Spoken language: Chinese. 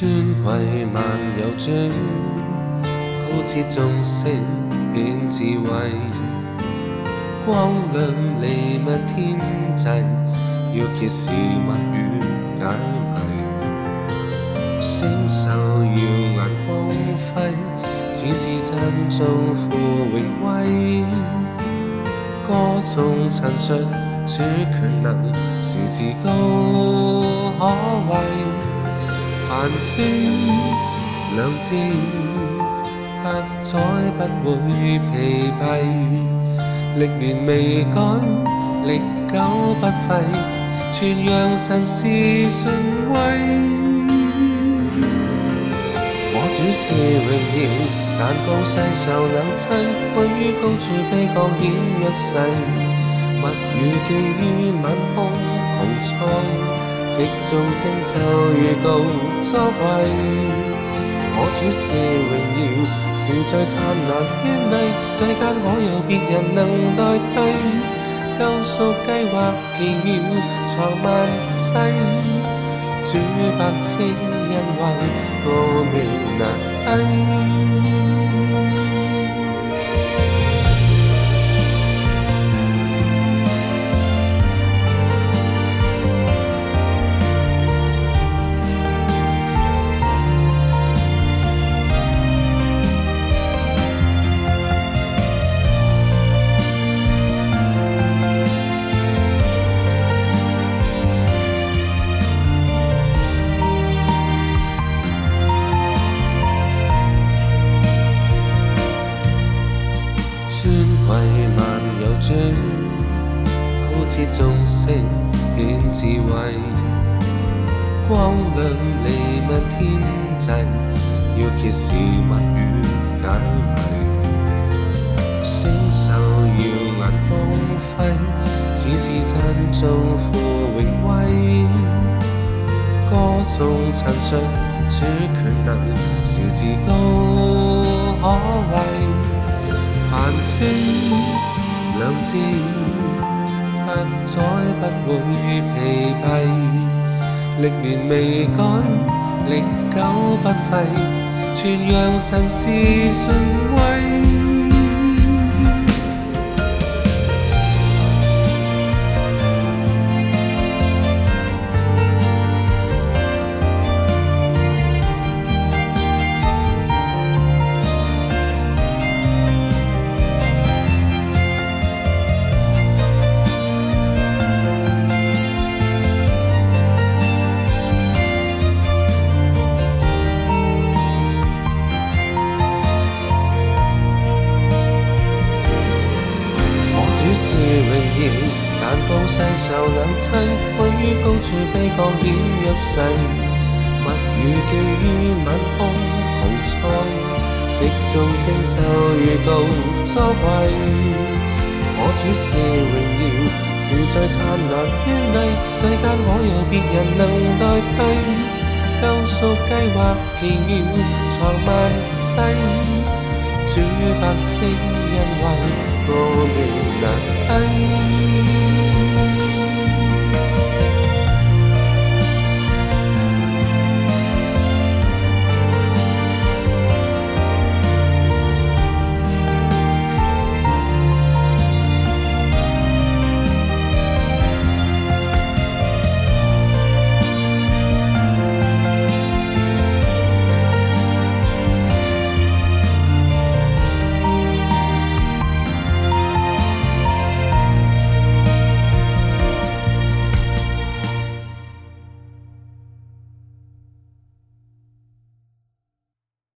尊贵万有尊，好似众星显智慧。光亮利物天际，要揭示物语解谜。星宿耀眼光辉，只是赞颂富荣威。歌颂陈述主权能是自高可畏。繁星亮字，不再不会疲惫，历年未改，历久不废，全让神是神威。我主是荣耀，但降世受冷凄，位于高处披光显约誓，默语记于晚空穹苍。亿众星宿预告作为，我主是荣耀，是最灿烂天美，世间可有别人能代替？救赎计划奇妙，藏万世，主百千恩惠，我未难飞。切眾星顯智慧，光亮彌漫天際，要揭示物語解謎。星宿耀眼光輝，只是讚頌父榮威，歌頌陳述主權能，是至高可畏，繁星亮照。不再不会疲惫，历年未改，历久不废，全让神是顺位。世寿两妻居于高处，悲歌险若势，物语寄于晚空鸿彩。直众星受如宙所围，我处是荣耀，是最灿烂绚丽。世间我有别人能代替，救赎计划奇妙，藏万世主百千恩惠，我未难欺。